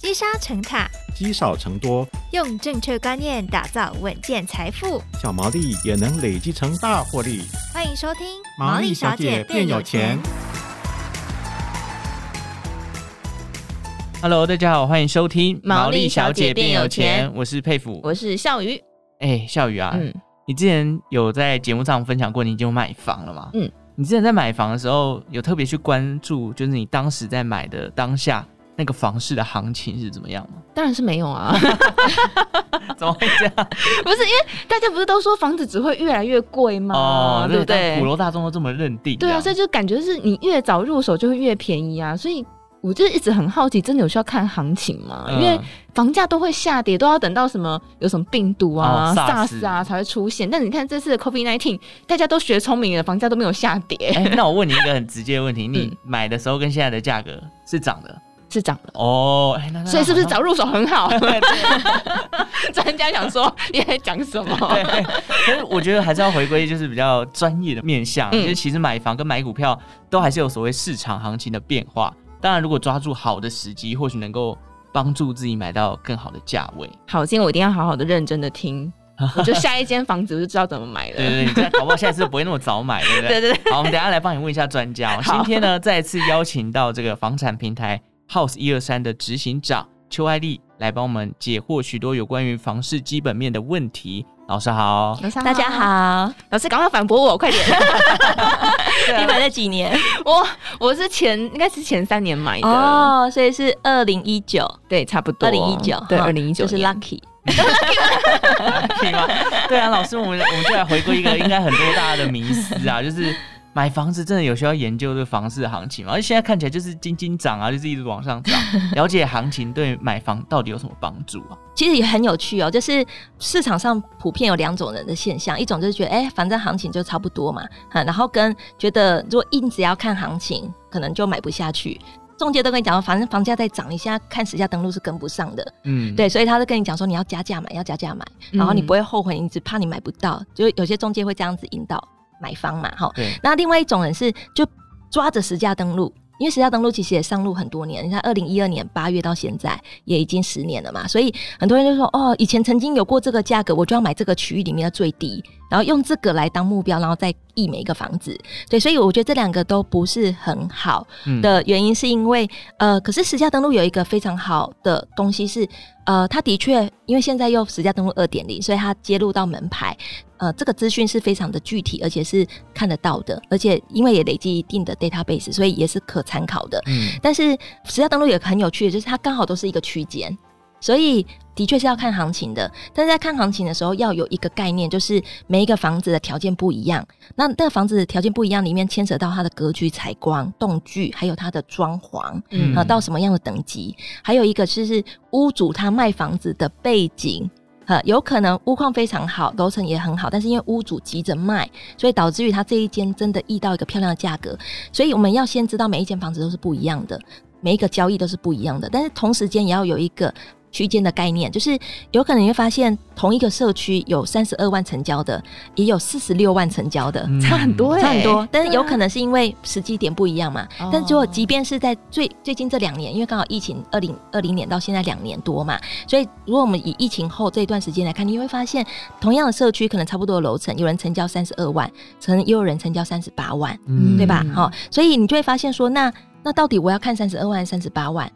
积沙成塔，积少成多，用正确观念打造稳健财富，小毛利也能累积成大获利。欢迎收听《毛利小姐变有钱》。Hello，大家好，欢迎收听《毛利小姐变有钱》。我是佩服，我是笑鱼。哎，笑鱼啊，嗯，你之前有在节目上分享过，你已经有买房了吗？嗯，你之前在买房的时候，有特别去关注，就是你当时在买的当下。那个房市的行情是怎么样吗？当然是没有啊！怎么会这样？不是因为大家不是都说房子只会越来越贵吗？哦，对不对？普罗大众都这么认定。对啊，所以就感觉是你越早入手就会越便宜啊！所以我就一直很好奇，真的有需要看行情吗？嗯、因为房价都会下跌，都要等到什么有什么病毒啊、哦、SARS 啊才会出现。但你看这次的 COVID-19，大家都学聪明了，房价都没有下跌。那我问你一个很直接的问题：你 买的时候跟现在的价格是涨的？是涨的哦，所以是不是早入手很好？专家想说你在讲什么？可是我觉得还是要回归，就是比较专业的面向。就是其实买房跟买股票都还是有所谓市场行情的变化。当然，如果抓住好的时机，或许能够帮助自己买到更好的价位。好，今天我一定要好好的认真的听，我就下一间房子我就知道怎么买了。对对对，搞不好下一次就不会那么早买，对不对？对对对。好，我们等一下来帮你问一下专家。今天呢，再次邀请到这个房产平台。House 一二三的执行长邱爱丽来帮我们解惑许多有关于房市基本面的问题。老师好，老师好，大家好。老师赶快反驳我，快点！你买了几年？我我是前应该是前三年买的哦，所以是二零一九，对，差不多二零一九，对，二零一九就是 lucky，对啊，老师，我们我们就来回归一个应该很多大家的迷思啊，就是。买房子真的有需要研究这个房市的行情吗？而且现在看起来就是金金涨啊，就是一直往上涨。了解行情对买房到底有什么帮助啊？其实也很有趣哦，就是市场上普遍有两种人的现象，一种就是觉得哎、欸，反正行情就差不多嘛，然后跟觉得如果硬只要看行情，可能就买不下去。中介都跟你讲说，反正房价在涨，你现在看实价登录是跟不上的，嗯，对，所以他就跟你讲说，你要加价买，要加价买，然后你不会后悔，你只怕你买不到，就有些中介会这样子引导。买房嘛，哈，那另外一种人是就抓着实价登录，因为实价登录其实也上路很多年，你看二零一二年八月到现在也已经十年了嘛，所以很多人就说，哦，以前曾经有过这个价格，我就要买这个区域里面的最低，然后用这个来当目标，然后再议每一个房子，对，所以我觉得这两个都不是很好的原因，是因为、嗯、呃，可是实价登录有一个非常好的东西是，呃，它的确因为现在又实价登录二点零，所以它接入到门牌。呃，这个资讯是非常的具体，而且是看得到的，而且因为也累积一定的 database，所以也是可参考的。嗯，但是实价登录也很有趣的，就是它刚好都是一个区间，所以的确是要看行情的。但是在看行情的时候，要有一个概念，就是每一个房子的条件不一样。那那个房子的条件不一样，里面牵扯到它的格局、采光、动距，还有它的装潢，嗯，啊，到什么样的等级，还有一个就是屋主他卖房子的背景。呃，有可能屋况非常好，楼层也很好，但是因为屋主急着卖，所以导致于他这一间真的溢到一个漂亮的价格。所以我们要先知道每一间房子都是不一样的，每一个交易都是不一样的，但是同时间也要有一个。区间的概念，就是有可能你会发现同一个社区有三十二万成交的，也有四十六万成交的，嗯、差很多，差很多。但是有可能是因为时机点不一样嘛。啊、但如果即便是在最最近这两年，因为刚好疫情二零二零年到现在两年多嘛，所以如果我们以疫情后这一段时间来看，你会发现同样的社区可能差不多的楼层，有人成交三十二万，可能也有人成交三十八万，嗯、对吧？好，所以你就会发现说，那那到底我要看三十二万三十八万？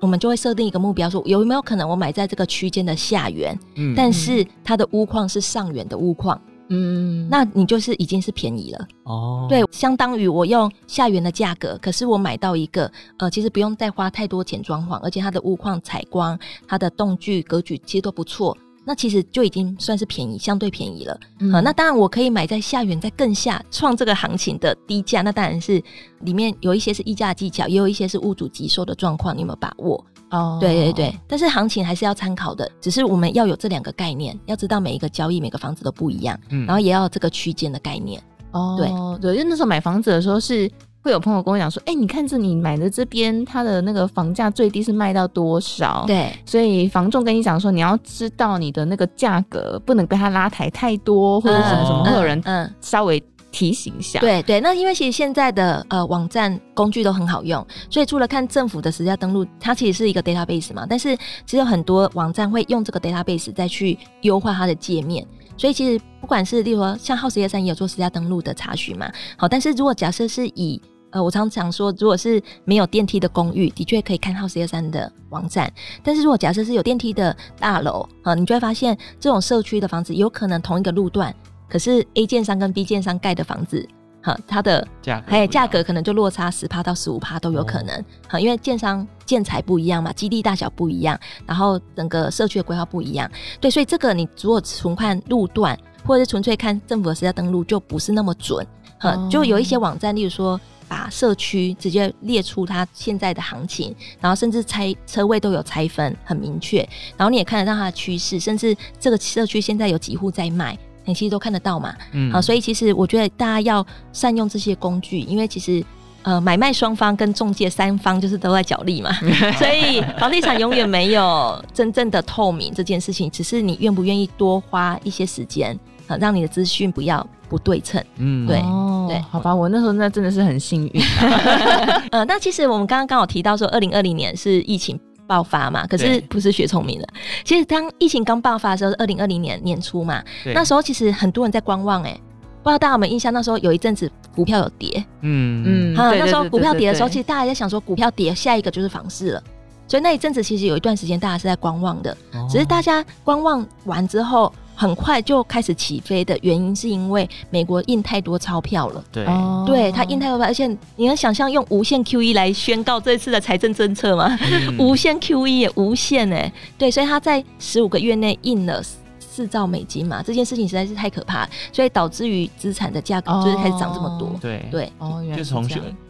我们就会设定一个目标，说有没有可能我买在这个区间的下缘，嗯，但是它的屋况是上缘的屋况，嗯，那你就是已经是便宜了哦。对，相当于我用下缘的价格，可是我买到一个呃，其实不用再花太多钱装潢，而且它的屋况、采光、它的动距、格局其实都不错。那其实就已经算是便宜，相对便宜了。嗯，那当然我可以买在下元，在更下创这个行情的低价。那当然是里面有一些是溢价技巧，也有一些是屋主急售的状况，你有没有把握？哦，对对对。但是行情还是要参考的，只是我们要有这两个概念，要知道每一个交易、每个房子都不一样，嗯，然后也要有这个区间的概念。哦，对对，因为那时候买房子的时候是。会有朋友跟我讲说：“哎、欸，你看这你买的这边，它的那个房价最低是卖到多少？对，所以房仲跟你讲说，你要知道你的那个价格不能被它拉抬太多，或者什么什么，会有人嗯稍微提醒一下。对对，那因为其实现在的呃网站工具都很好用，所以除了看政府的实价登录，它其实是一个 database 嘛，但是其实有很多网站会用这个 database 再去优化它的界面，所以其实不管是例如说像 House 123也有做实价登录的查询嘛，好，但是如果假设是以呃，我常常说，如果是没有电梯的公寓，的确可以看 House 123的网站。但是如果假设是有电梯的大楼，啊，你就会发现这种社区的房子有可能同一个路段，可是 A 建商跟 B 建商盖的房子，哈，它的价格还有价格可能就落差十趴到十五趴都有可能，哈、哦，因为建商建材不一样嘛，基地大小不一样，然后整个社区的规划不一样，对，所以这个你如果纯看路段，或者是纯粹看政府的实价登录，就不是那么准，哈、哦，就有一些网站，例如说。把社区直接列出它现在的行情，然后甚至拆车位都有拆分，很明确。然后你也看得到它的趋势，甚至这个社区现在有几户在卖，你其实都看得到嘛。嗯，好，所以其实我觉得大家要善用这些工具，因为其实呃买卖双方跟中介三方就是都在角力嘛，所以房地产永远没有真正的透明这件事情，只是你愿不愿意多花一些时间。啊，让你的资讯不要不对称。嗯，对、哦、对，好吧，我那时候那真的是很幸运。呃，那其实我们刚刚刚好提到说，二零二零年是疫情爆发嘛，可是不是学聪明了。其实当疫情刚爆发的时候，是二零二零年年初嘛，那时候其实很多人在观望、欸，哎，不知道大家有没有印象？那时候有一阵子股票有跌，嗯嗯，好，那时候股票跌的时候，其实大家在想说，股票跌，下一个就是房市了。所以那一阵子其实有一段时间大家是在观望的，哦、只是大家观望完之后。很快就开始起飞的原因，是因为美国印太多钞票了。对，对，它印太多票，而且你能想象用无限 QE 来宣告这次的财政政策吗？嗯、无限 QE 也无限哎，对，所以它在十五个月内印了四兆美金嘛，这件事情实在是太可怕，所以导致于资产的价格就是开始涨这么多。对对，哦，就从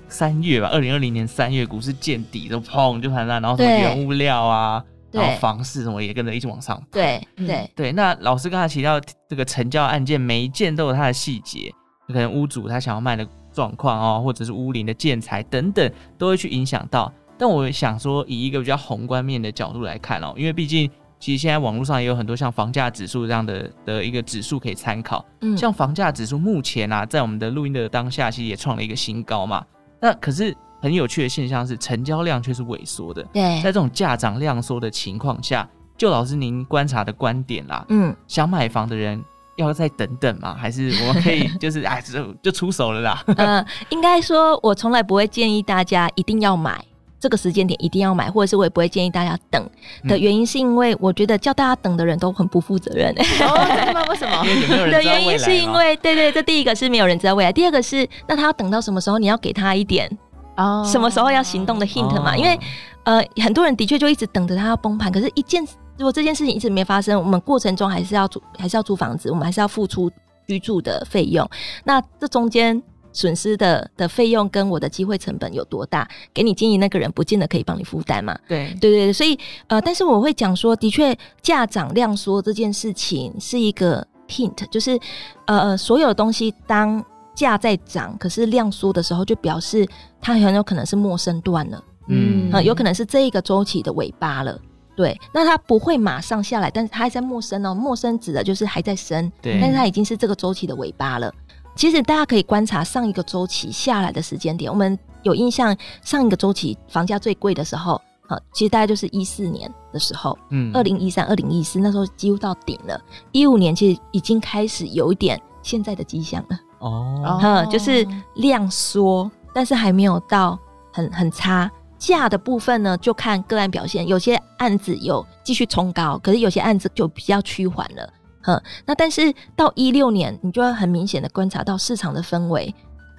三月吧，二零二零年三月股市见底都砰就盘烂，然后什么原物料啊。然后房市什么也跟着一起往上。对对对，那老师刚才提到这个成交案件，每一件都有它的细节，可能屋主他想要卖的状况哦，或者是屋龄的建材等等，都会去影响到。但我想说，以一个比较宏观面的角度来看哦，因为毕竟其实现在网络上也有很多像房价指数这样的的一个指数可以参考。嗯，像房价指数目前啊，在我们的录音的当下，其实也创了一个新高嘛。那可是。很有趣的现象是，成交量却是萎缩的。对，在这种价涨量缩的情况下，就老师您观察的观点啦，嗯，想买房的人要再等等吗？还是我们可以 就是哎，就就出手了啦？呃，应该说，我从来不会建议大家一定要买这个时间点，一定要买，或者是我也不会建议大家等的原因，是因为我觉得叫大家等的人都很不负责任。哦，为什么？的原因是因为，对对，这第一个是没有人知道未来，第二个是那他要等到什么时候？你要给他一点。哦，oh, 什么时候要行动的 hint 嘛？Oh. 因为，呃，很多人的确就一直等着它要崩盘。可是，一件如果这件事情一直没发生，我们过程中还是要租，还是要租房子，我们还是要付出居住的费用。那这中间损失的的费用跟我的机会成本有多大？给你经营那个人不见得可以帮你负担嘛？对，对对对。所以，呃，但是我会讲说，的确价涨量缩这件事情是一个 hint，就是呃，所有的东西当。价在涨，可是量缩的时候，就表示它很有可能是陌生段了，嗯，啊，有可能是这一个周期的尾巴了，对。那它不会马上下来，但是它还在陌生哦，陌生指的就是还在升，对。但是它已经是这个周期的尾巴了。其实大家可以观察上一个周期下来的时间点，我们有印象，上一个周期房价最贵的时候，啊，其实大概就是一四年的时候，嗯，二零一三、二零一四那时候几乎到顶了，一五年其实已经开始有一点现在的迹象了。哦，嗯，就是量缩，但是还没有到很很差。价的部分呢，就看个案表现，有些案子有继续冲高，可是有些案子就比较趋缓了。嗯，那但是到一六年，你就会很明显的观察到市场的氛围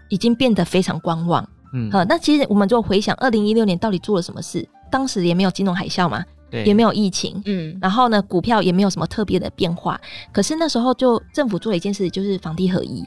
已经变得非常观望。嗯，那其实我们就回想二零一六年到底做了什么事，当时也没有金融海啸嘛，对，也没有疫情，嗯，然后呢，股票也没有什么特别的变化，可是那时候就政府做了一件事，就是房地合一。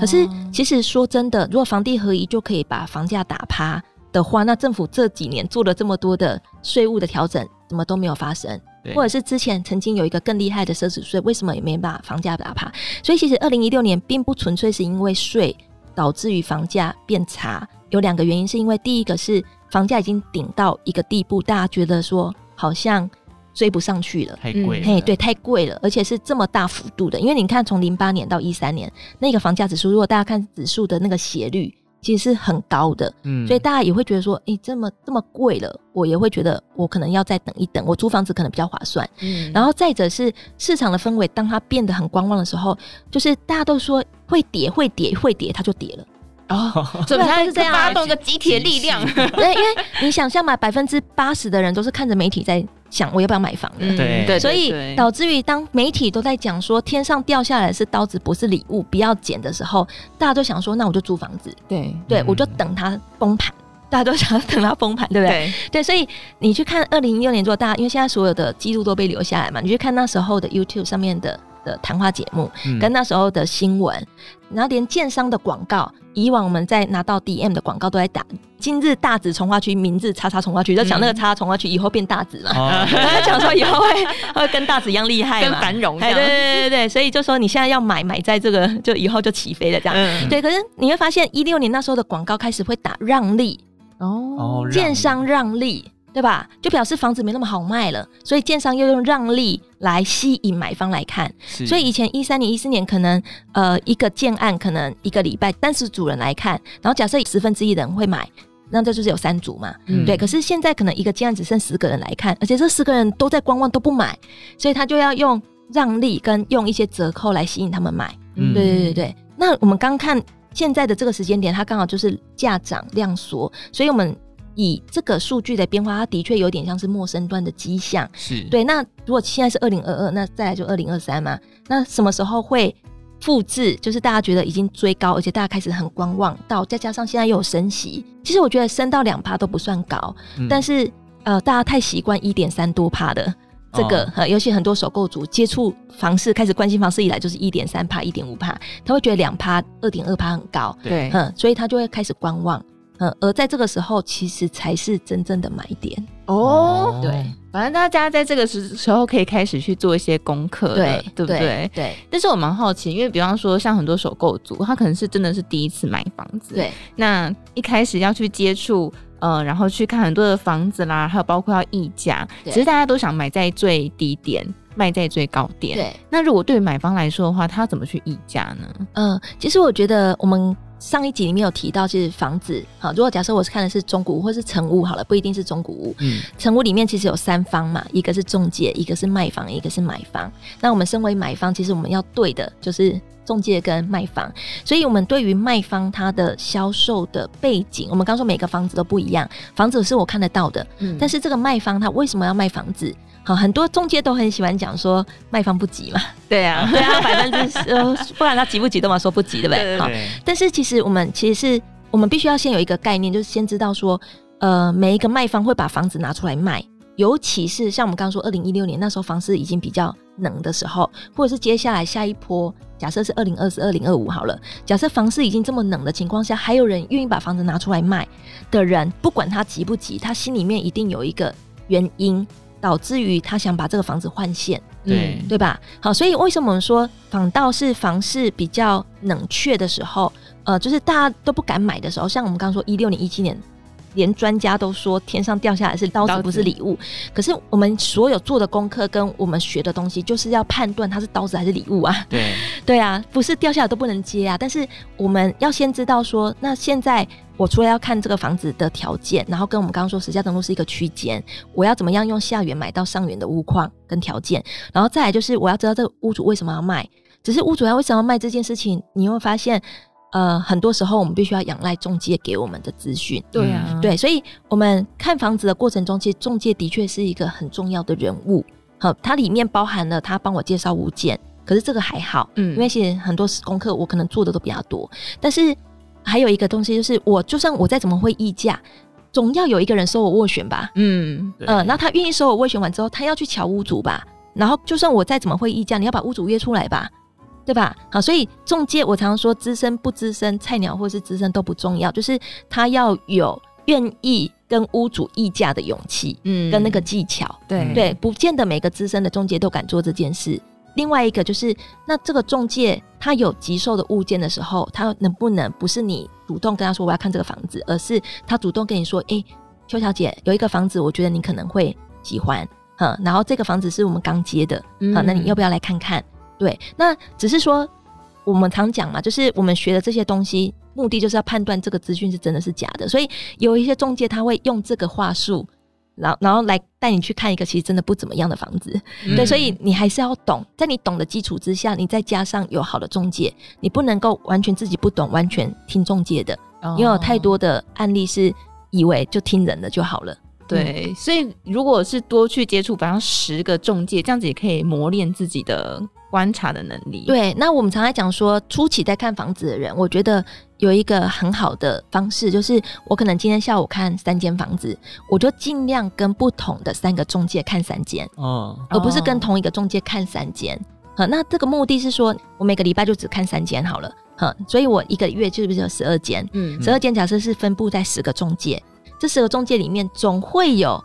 可是，其实说真的，如果房地合一就可以把房价打趴的话，那政府这几年做了这么多的税务的调整，怎么都没有发生？或者是之前曾经有一个更厉害的奢侈税，为什么也没把房价打趴？所以，其实二零一六年并不纯粹是因为税导致于房价变差，有两个原因，是因为第一个是房价已经顶到一个地步，大家觉得说好像追不上去了，太贵了。嘿，对，太贵了，而且是这么大幅度的。因为你看，从零八年到一三年，那个房价指数，如果大家看指数的那个斜率，其实是很高的。嗯，所以大家也会觉得说，哎、欸，这么这么贵了，我也会觉得我可能要再等一等，我租房子可能比较划算。嗯，然后再者是市场的氛围，当它变得很观望的时候，就是大家都说会跌，会跌，会跌，它就跌了。哦，所以它是这样发动一个集体的力量。对，因为你想象嘛，百分之八十的人都是看着媒体在想我要不要买房的。嗯、对，对，所以导致于当媒体都在讲说天上掉下来是刀子，不是礼物，不要捡的时候，大家都想说，那我就租房子。对，对我就等它崩盘。大家都想要等它崩盘，对不对？对，对，所以你去看二零一六年，做大家因为现在所有的记录都被留下来嘛，你去看那时候的 YouTube 上面的的谈话节目，嗯、跟那时候的新闻，然后连建商的广告。以往我们在拿到 DM 的广告都在打今日大直从化区，明日叉叉从化区，就讲那个叉叉从化区以后变大直嘛，他讲、哦、说以后会 会跟大直一样厉害，跟繁荣，对对对对，所以就说你现在要买买在这个，就以后就起飞了这样，嗯、对。可是你会发现一六年那时候的广告开始会打让利哦，建商让利。对吧？就表示房子没那么好卖了，所以建商又用让利来吸引买方来看。所以以前一三年、一四年可能呃一个建案可能一个礼拜三十组人来看，然后假设十分之一的人会买，那这就是有三组嘛。嗯、对。可是现在可能一个建案只剩十个人来看，而且这十个人都在观望都不买，所以他就要用让利跟用一些折扣来吸引他们买。嗯、对对对对。那我们刚看现在的这个时间点，它刚好就是价涨量缩，所以我们。以这个数据的变化，它的确有点像是陌生端的迹象。是对。那如果现在是二零二二，那再来就二零二三嘛。那什么时候会复制？就是大家觉得已经追高，而且大家开始很观望到，再加上现在又有升息，其实我觉得升到两趴都不算高。嗯、但是呃，大家太习惯一点三多趴的这个，哦、呃，尤其很多首购族接触房市、开始关心房市以来，就是一点三趴、一点五趴，他会觉得两趴、二点二趴很高。对，嗯，所以他就会开始观望。嗯，而在这个时候，其实才是真正的买点哦。对，反正大家在这个时时候可以开始去做一些功课，对，对不对？对。对，但是我蛮好奇，因为比方说像很多首购族，他可能是真的是第一次买房子，对。那一开始要去接触，呃，然后去看很多的房子啦，还有包括要议价，对其实大家都想买在最低点，卖在最高点。对。那如果对于买方来说的话，他要怎么去议价呢？嗯、呃，其实我觉得我们。上一集里面有提到，就是房子好。如果假设我是看的是中古屋或是成屋好了，不一定是中古屋。嗯，成屋里面其实有三方嘛，一个是中介，一个是卖方，一个是买方。那我们身为买方，其实我们要对的就是中介跟卖方。所以，我们对于卖方他的销售的背景，我们刚说每个房子都不一样，房子是我看得到的。嗯，但是这个卖方他为什么要卖房子？好，很多中介都很喜欢讲说卖方不急嘛，对啊，对啊，百分之呃，不然他急不急都嘛说不急，对不对？好，但是其实我们其实是我们必须要先有一个概念，就是先知道说，呃，每一个卖方会把房子拿出来卖，尤其是像我们刚刚说二零一六年那时候房市已经比较冷的时候，或者是接下来下一波，假设是二零二四、二零二五好了，假设房市已经这么冷的情况下，还有人愿意把房子拿出来卖的人，不管他急不急，他心里面一定有一个原因。导致于他想把这个房子换现，对对吧？好，所以为什么我们说反倒是房市比较冷却的时候，呃，就是大家都不敢买的时候，像我们刚刚说一六年、一七年。连专家都说天上掉下来是刀子，不是礼物。可是我们所有做的功课跟我们学的东西，就是要判断它是刀子还是礼物啊。对 对啊，不是掉下来都不能接啊。但是我们要先知道说，那现在我除了要看这个房子的条件，然后跟我们刚刚说实价登录是一个区间，我要怎么样用下缘买到上缘的屋况跟条件，然后再来就是我要知道这个屋主为什么要卖。只是屋主要为什么要卖这件事情，你会发现。呃，很多时候我们必须要仰赖中介给我们的资讯。对啊，对，所以我们看房子的过程中，其实中介的确是一个很重要的人物。好，它里面包含了他帮我介绍物件，可是这个还好，嗯，因为其实很多功课我可能做的都比较多。但是还有一个东西就是，我就算我再怎么会议价，总要有一个人收我斡旋吧。嗯，呃，那他愿意收我斡旋完之后，他要去瞧屋主吧。然后就算我再怎么会议价，你要把屋主约出来吧。对吧？好，所以中介我常常说，资深不资深、菜鸟或是资深都不重要，就是他要有愿意跟屋主议价的勇气，嗯，跟那个技巧。对对，不见得每个资深的中介都敢做这件事。另外一个就是，那这个中介他有急售的物件的时候，他能不能不是你主动跟他说我要看这个房子，而是他主动跟你说，哎，邱小姐有一个房子，我觉得你可能会喜欢。嗯，然后这个房子是我们刚接的，嗯好，那你要不要来看看？对，那只是说我们常讲嘛，就是我们学的这些东西，目的就是要判断这个资讯是真的是假的，所以有一些中介他会用这个话术。然后，然后来带你去看一个其实真的不怎么样的房子，嗯、对，所以你还是要懂，在你懂的基础之下，你再加上有好的中介，你不能够完全自己不懂，完全听中介的，因为有太多的案例是以为就听人的就好了。对，所以如果是多去接触，比方十个中介，这样子也可以磨练自己的观察的能力。对，那我们常常讲说，初期在看房子的人，我觉得有一个很好的方式，就是我可能今天下午看三间房子，我就尽量跟不同的三个中介看三间，哦，而不是跟同一个中介看三间。好，那这个目的是说，我每个礼拜就只看三间好了。好，所以我一个月是不是有十二间？嗯，十二间假设是分布在十个中介。这十个中介里面，总会有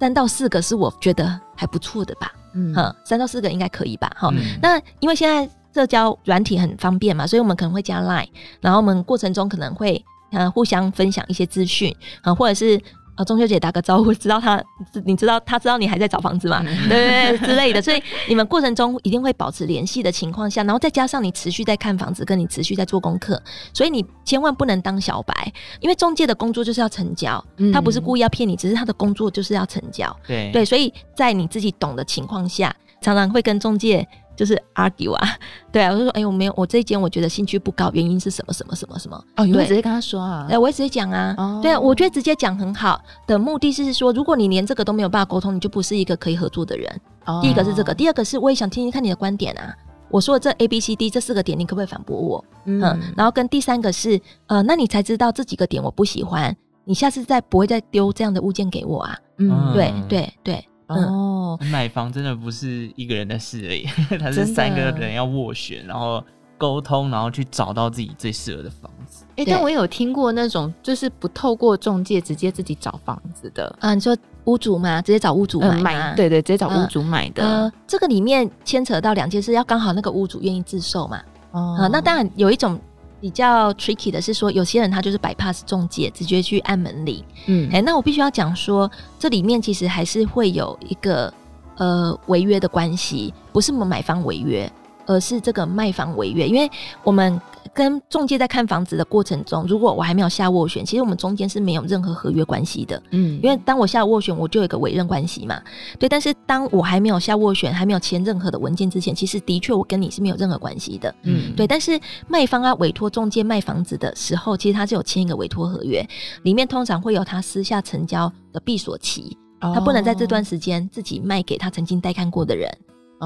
三到四个是我觉得还不错的吧，嗯，三到四个应该可以吧，哈、嗯。那因为现在社交软体很方便嘛，所以我们可能会加 Line，然后我们过程中可能会呃互相分享一些资讯，啊，或者是。啊，中秋节打个招呼，知道他，你知道他知道你还在找房子吗？对对对，之类的。所以你们过程中一定会保持联系的情况下，然后再加上你持续在看房子，跟你持续在做功课，所以你千万不能当小白，因为中介的工作就是要成交，他不是故意要骗你，只是他的工作就是要成交。对对，所以在你自己懂的情况下，常常会跟中介。就是 argue 啊，对啊，我就说，哎、欸，我没有，我这一间我觉得兴趣不高，原因是什么什么什么什么？哦，你会直接跟他说啊？哎，我会直接讲啊。哦，对啊，我觉得直接讲很好的目的是说，如果你连这个都没有办法沟通，你就不是一个可以合作的人。哦，第一个是这个，第二个是我也想听听看你的观点啊。我说的这 A B C D 这四个点，你可不可以反驳我？嗯，嗯，然后跟第三个是，呃，那你才知道这几个点我不喜欢，你下次再不会再丢这样的物件给我啊？嗯，对对对。哦，买房真的不是一个人的事而已，它是三个人要斡旋，然后沟通，然后去找到自己最适合的房子。哎、欸，但我有听过那种就是不透过中介直接自己找房子的啊，你说屋主嘛，直接找屋主买，对对，直接找屋主买的。呃，这个里面牵扯到两件事，要刚好那个屋主愿意自售嘛。哦、呃，那当然有一种。比较 tricky 的是说，有些人他就是 bypass 中介，直接去按门铃。嗯，哎、欸，那我必须要讲说，这里面其实还是会有一个呃违约的关系，不是我们买方违约，而是这个卖方违约，因为我们。跟中介在看房子的过程中，如果我还没有下斡旋，其实我们中间是没有任何合约关系的。嗯，因为当我下斡旋，我就有一个委任关系嘛。对，但是当我还没有下斡旋，还没有签任何的文件之前，其实的确我跟你是没有任何关系的。嗯，对。但是卖方啊委托中介卖房子的时候，其实他是有签一个委托合约，里面通常会有他私下成交的闭锁期，他不能在这段时间自己卖给他曾经带看过的人。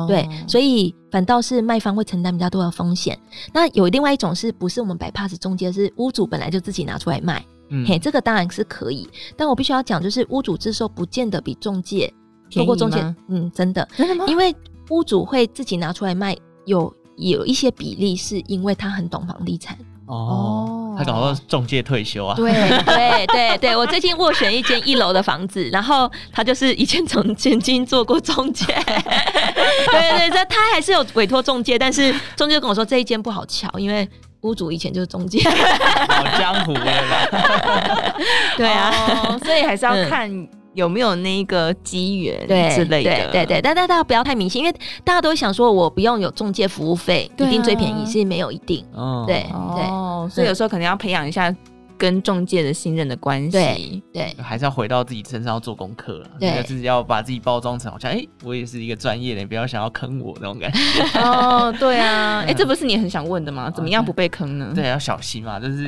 对，所以反倒是卖方会承担比较多的风险。那有另外一种是不是我们 bypass 中介，是屋主本来就自己拿出来卖？嗯，嘿，这个当然是可以。但我必须要讲，就是屋主自售不见得比中介透过中介，嗯，真的，真的吗？因为屋主会自己拿出来卖，有有一些比例是因为他很懂房地产。哦，他搞到中介退休啊？对对对对，我最近斡旋一间一楼的房子，然后他就是以前曾曾经做过中介，对对对，他还是有委托中介，但是中介跟我说这一间不好瞧，因为屋主以前就是中介，老江湖了啦。对啊，哦，所以还是要看。嗯有没有那个机缘之类的？对对但但大家不要太迷信，因为大家都想说，我不用有中介服务费，啊、一定最便宜，是没有一定。哦，对对，哦，所以有时候可能要培养一下跟中介的信任的关系。对对，还是要回到自己身上要做功课了。对，自己要把自己包装成好像，哎、欸，我也是一个专业的，你不要想要坑我那种感觉。哦，对啊，哎、欸，这不是你很想问的吗？怎么样不被坑呢？对，要小心嘛，就是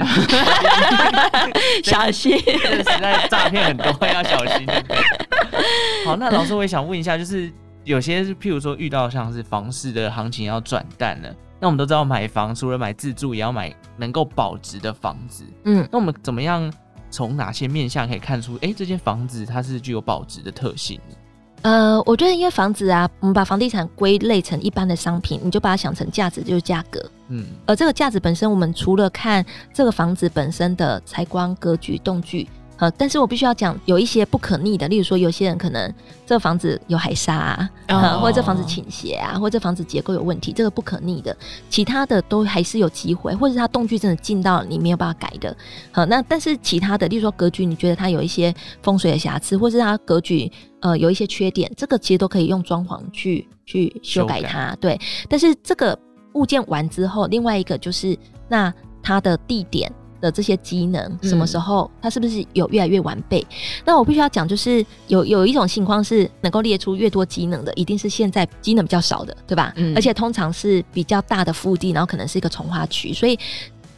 小心，这个时代诈骗很多，要小心。好，那老师我也想问一下，就是有些是譬如说遇到像是房市的行情要转淡了，那我们都知道买房除了买自住，也要买能够保值的房子。嗯，那我们怎么样从哪些面向可以看出，哎、欸，这间房子它是具有保值的特性？呃，我觉得因为房子啊，我们把房地产归类成一般的商品，你就把它想成价值就是价格。嗯，而这个价值本身，我们除了看这个房子本身的采光、格局、动距。呃，但是我必须要讲，有一些不可逆的，例如说，有些人可能这个房子有海沙啊，或者这房子倾斜啊，或者这房子结构有问题，这个不可逆的。其他的都还是有机会，或者是它动距真的近到你没有办法改的。好、呃，那但是其他的，例如说格局，你觉得它有一些风水的瑕疵，或是它格局呃有一些缺点，这个其实都可以用装潢去去修改它。对，但是这个物件完之后，另外一个就是那它的地点。的这些机能什么时候它是不是有越来越完备？嗯、那我必须要讲，就是有有一种情况是能够列出越多机能的，一定是现在机能比较少的，对吧？嗯、而且通常是比较大的腹地，然后可能是一个从化区，所以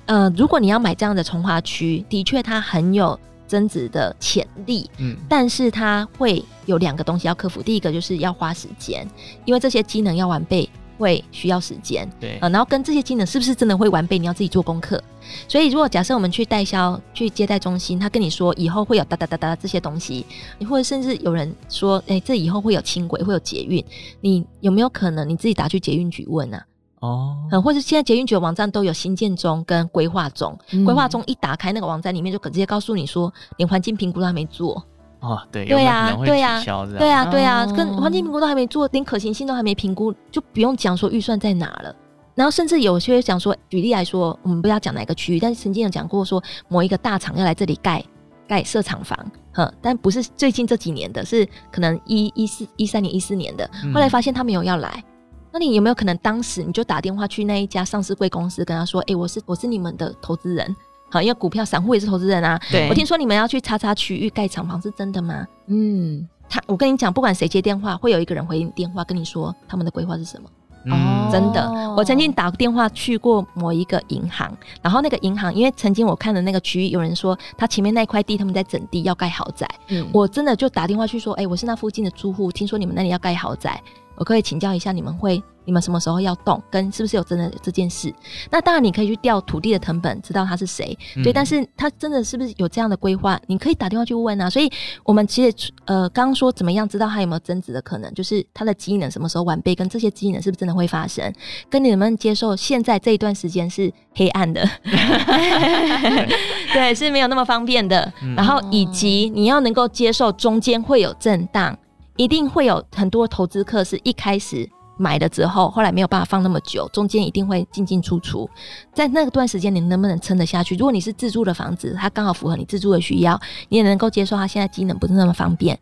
呃，如果你要买这样的从化区，的确它很有增值的潜力，嗯，但是它会有两个东西要克服，第一个就是要花时间，因为这些机能要完备。会需要时间，对，呃，然后跟这些技能是不是真的会完备，你要自己做功课。所以，如果假设我们去代销、去接待中心，他跟你说以后会有哒哒哒哒这些东西，你或者甚至有人说，哎，这以后会有轻轨，会有捷运，你有没有可能你自己打去捷运局问啊？哦，嗯，或者现在捷运局的网站都有新建中跟规划中，规划中一打开那个网站里面就直接告诉你说，连环境评估都还没做。哦，对，对呀，对呀，对呀，对呀，哦、跟环境评估都还没做，连可行性都还没评估，就不用讲说预算在哪了。然后甚至有些讲说，举例来说，我们不要讲哪个区域，但是曾经有讲过说，某一个大厂要来这里盖盖设厂房，哼，但不是最近这几年的，是可能一一四一三年一四年的，后来发现他没有要来，嗯、那你有没有可能当时你就打电话去那一家上市贵公司，跟他说，哎、欸，我是我是你们的投资人。好，因为股票散户也是投资人啊。对，我听说你们要去叉叉区域盖厂房，是真的吗？嗯，他，我跟你讲，不管谁接电话，会有一个人回你电话，跟你说他们的规划是什么。哦，真的，我曾经打电话去过某一个银行，然后那个银行，因为曾经我看的那个区域，有人说他前面那块地他们在整地要盖豪宅。嗯，我真的就打电话去说，哎、欸，我是那附近的住户，听说你们那里要盖豪宅。我可以请教一下，你们会你们什么时候要动？跟是不是有真的这件事？那当然，你可以去调土地的成本，知道他是谁。嗯、对，但是他真的是不是有这样的规划？你可以打电话去问啊。所以，我们其实呃，刚刚说怎么样知道他有没有增值的可能，就是他的机能什么时候完备，跟这些机能是不是真的会发生？跟你能不能接受现在这一段时间是黑暗的？对，是没有那么方便的。嗯、然后，以及你要能够接受中间会有震荡。一定会有很多投资客是一开始买了之后，后来没有办法放那么久，中间一定会进进出出。在那段时间，你能不能撑得下去？如果你是自住的房子，它刚好符合你自住的需要，你也能够接受它现在机能不是那么方便。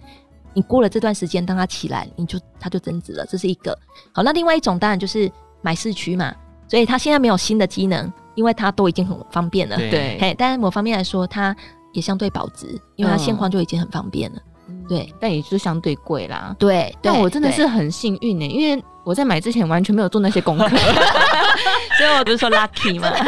你过了这段时间，当它起来，你就它就增值了，这是一个。好，那另外一种当然就是买市区嘛，所以它现在没有新的机能，因为它都已经很方便了。对，嘿，但是某方面来说，它也相对保值，因为它现况就已经很方便了。嗯对，但也就相对贵啦。对，但我真的是很幸运呢，因为我在买之前完全没有做那些功课，所以我不是说 lucky 吗？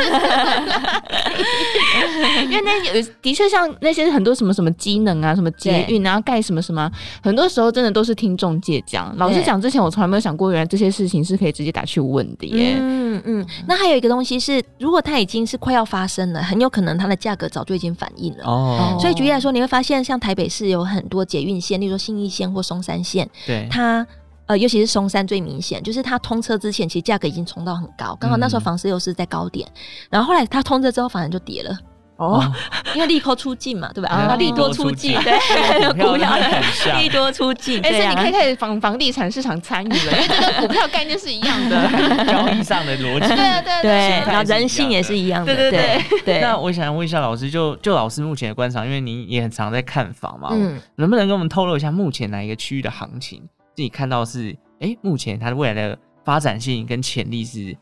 因为那有的确像那些很多什么什么机能啊，什么捷运啊，盖什么什么，很多时候真的都是听中介讲。老师讲，之前我从来没有想过，原来这些事情是可以直接打去问的耶。嗯嗯。那还有一个东西是，如果它已经是快要发生了，很有可能它的价格早就已经反映了。哦。所以举例来说，你会发现，像台北市有很多捷运线，例如说信义线或松山线，对它。呃，尤其是松山最明显，就是它通车之前，其实价格已经冲到很高，刚好那时候房市又是在高点，嗯、然后后来它通车之后，反而就跌了。哦，因为利空出尽嘛，对吧？啊，利多出尽，对，股票利多出尽。哎，所以你可以开始房房地产市场参与了，因为这个股票概念是一样的，交易上的逻辑，对对对，然后人性也是一样的，对对对对。那我想问一下老师，就就老师目前的观察，因为您也很常在看房嘛，嗯，能不能跟我们透露一下目前哪一个区域的行情？你看到是，哎、目前它的未来的发展性跟潜力是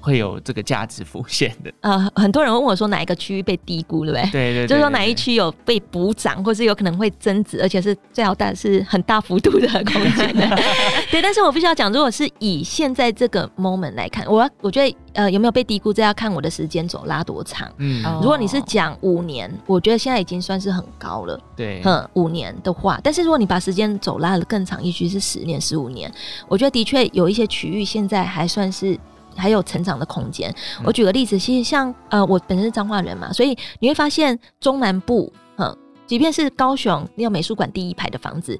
会有这个价值浮现的。呃，很多人问我说哪一个区域被低估，对不对？对就是说哪一区有被补涨，或是有可能会增值，而且是最好大是很大幅度的空间的。对，但是我必须要讲，如果是以现在这个 moment 来看，我我觉得。呃，有没有被低估？这要看我的时间走拉多长。嗯，如果你是讲五年，我觉得现在已经算是很高了。对，嗯，五年的话，但是如果你把时间走拉得更长，也许是十年、十五年，我觉得的确有一些区域现在还算是还有成长的空间。嗯、我举个例子，其实像呃，我本身是彰化人嘛，所以你会发现中南部，嗯，即便是高雄那个美术馆第一排的房子。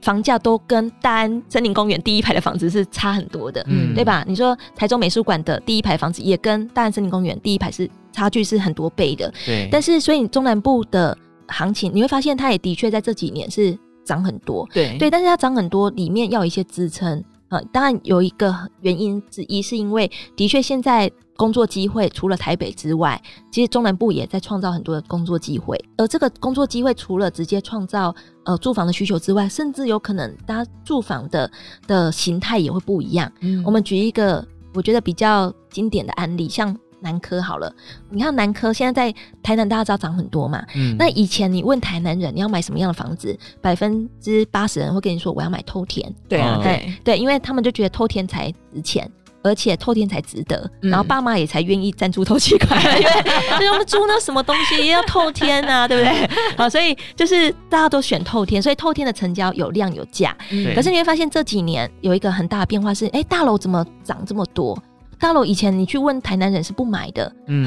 房价都跟大安森林公园第一排的房子是差很多的，嗯，对吧？你说台中美术馆的第一排房子也跟大安森林公园第一排是差距是很多倍的，对。但是所以中南部的行情，你会发现它也的确在这几年是涨很多。对对，但是它涨很多，里面要有一些支撑。呃，当然有一个原因之一，是因为的确现在工作机会除了台北之外，其实中南部也在创造很多的工作机会。而这个工作机会除了直接创造呃住房的需求之外，甚至有可能大家住房的的形态也会不一样。嗯，我们举一个我觉得比较经典的案例，像。南科好了，你看南科现在在台南，大家知道涨很多嘛。嗯。那以前你问台南人你要买什么样的房子，百分之八十人会跟你说我要买透天。对啊，对对，对，因为他们就觉得透天才值钱，而且透天才值得，嗯、然后爸妈也才愿意赞助头期款，因为我们租那什么东西也要透天啊，对不对？好，所以就是大家都选透天，所以透天的成交有量有价。嗯。可是你会发现这几年有一个很大的变化是，哎、欸，大楼怎么涨这么多？大楼以前你去问台南人是不买的，嗯，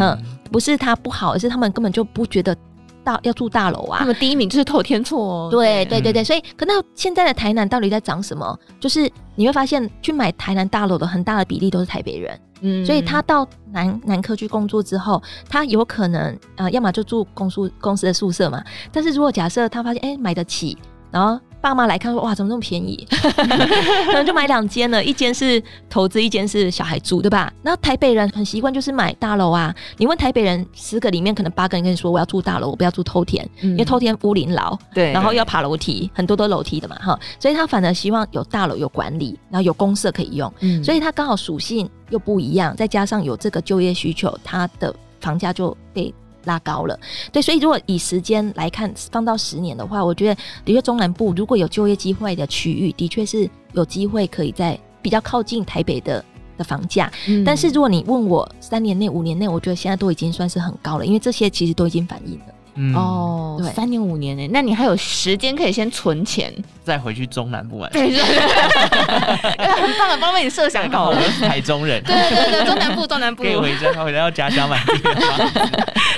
不是他不好，而是他们根本就不觉得大要住大楼啊。他们第一名就是透天厝哦。对对对对，所以可那现在的台南到底在涨什么？就是你会发现去买台南大楼的很大的比例都是台北人，嗯，所以他到南南科去工作之后，他有可能呃，要么就住公司公司的宿舍嘛。但是如果假设他发现哎、欸、买得起，然后。爸妈来看说，哇，怎么那么便宜？可能就买两间了，一间是投资，一间是小孩住，对吧？那台北人很习惯就是买大楼啊。你问台北人十个里面，可能八个人跟你说我要住大楼，我不要住偷田，嗯、因为偷田屋龄老，对，然后要爬楼梯，很多都楼梯的嘛，哈。所以他反而希望有大楼有管理，然后有公社可以用，嗯、所以他刚好属性又不一样，再加上有这个就业需求，他的房价就被。拉高了，对，所以如果以时间来看，放到十年的话，我觉得的确中南部如果有就业机会的区域，的确是有机会可以在比较靠近台北的的房价。嗯、但是如果你问我三年内、五年内，我觉得现在都已经算是很高了，因为这些其实都已经反映了。嗯、哦，对，三年五年呢，那你还有时间可以先存钱，再回去中南部玩。对，很棒的，帮为你设想好了。我是台中人，对对对，中南部 中南部可以回家，他回家要家乡买地。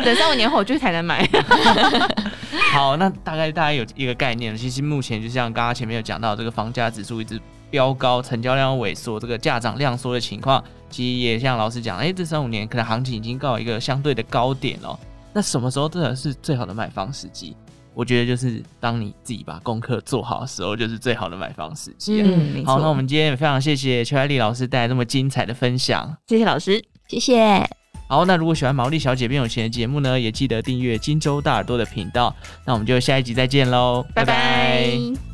等三五年后我就去台南买。好，那大概大家有一个概念，其实目前就像刚刚前面有讲到，这个房价指数一直飙高，成交量萎缩，这个价涨量缩的情况，其实也像老师讲，哎、欸，这三五年可能行情已经到一个相对的高点了。那什么时候真的是最好的买房时机？我觉得就是当你自己把功课做好的时候，就是最好的买房时机。嗯，好，那我们今天也非常谢谢邱爱丽老师带来这么精彩的分享，谢谢老师，谢谢。好，那如果喜欢毛利小姐变有钱的节目呢，也记得订阅荆州大耳朵的频道。那我们就下一集再见喽，拜拜。拜拜。